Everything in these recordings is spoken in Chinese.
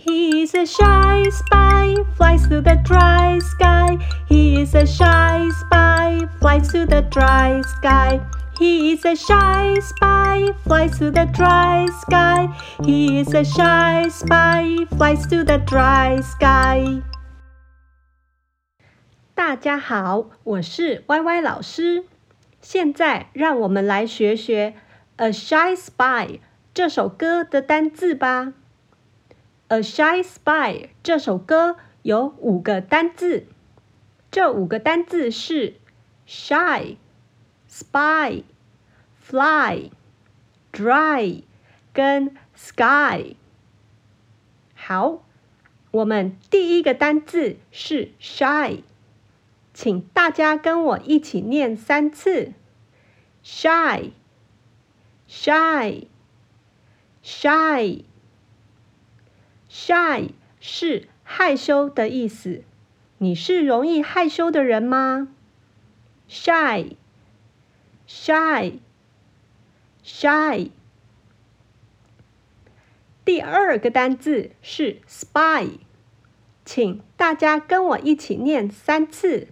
He is a shy spy, flies through the dry sky. He is a shy spy, flies through the dry sky. He is a shy spy, flies through the dry sky. He is a shy spy, flies through the dry sky. 大家好，我是歪歪老师。现在让我们来学学《A Shy Spy》这首歌的单字吧。A Shy Spy 这首歌有五个单字，这五个单字是 shy、spy、fly、dry 跟 sky。好，我们第一个单字是 shy，请大家跟我一起念三次：shy、shy、shy。Shy 是害羞的意思。你是容易害羞的人吗？Shy，shy，shy。第二个单字是 spy，请大家跟我一起念三次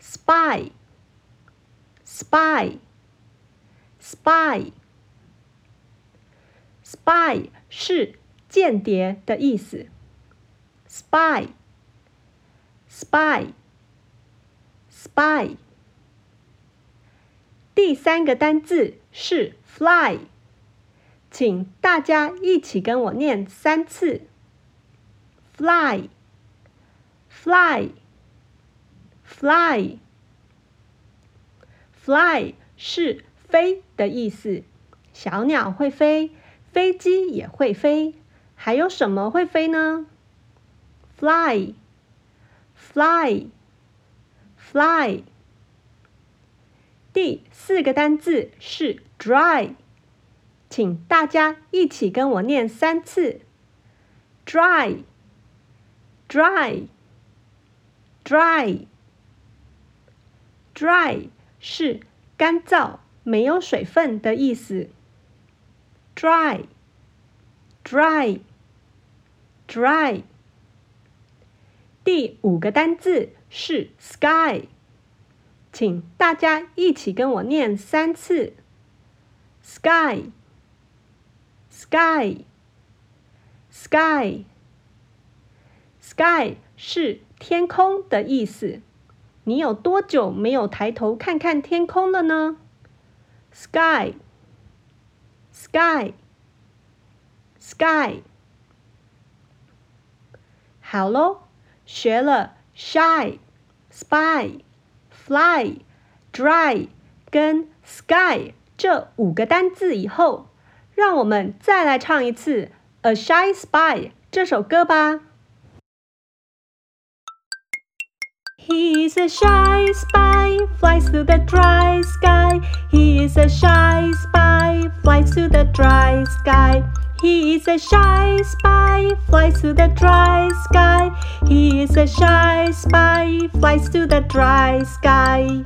：spy，spy，spy，spy 是。间谍的意思，spy，spy，spy。第三个单字是 fly，请大家一起跟我念三次：fly，fly，fly，fly 是飞的意思，小鸟会飞，飞机也会飞。还有什么会飞呢？Fly，fly，fly。第四个单字是 dry，请大家一起跟我念三次：dry，dry，dry，dry 是干燥、没有水分的意思。dry，dry。Dry。Dry，第五个单字是 sky，请大家一起跟我念三次。：sky，sky，sky，sky 是天空的意思。你有多久没有抬头看看天空了呢？Sky，sky，sky。好喽，学了 shy、spy、fly、dry 跟 sky 这五个单字以后，让我们再来唱一次《A Shy Spy》这首歌吧。He is a shy spy, flies through the dry sky. He is a shy spy, flies through the dry sky. He is a shy spy, flies to the dry sky. He is a shy spy, flies to the dry sky.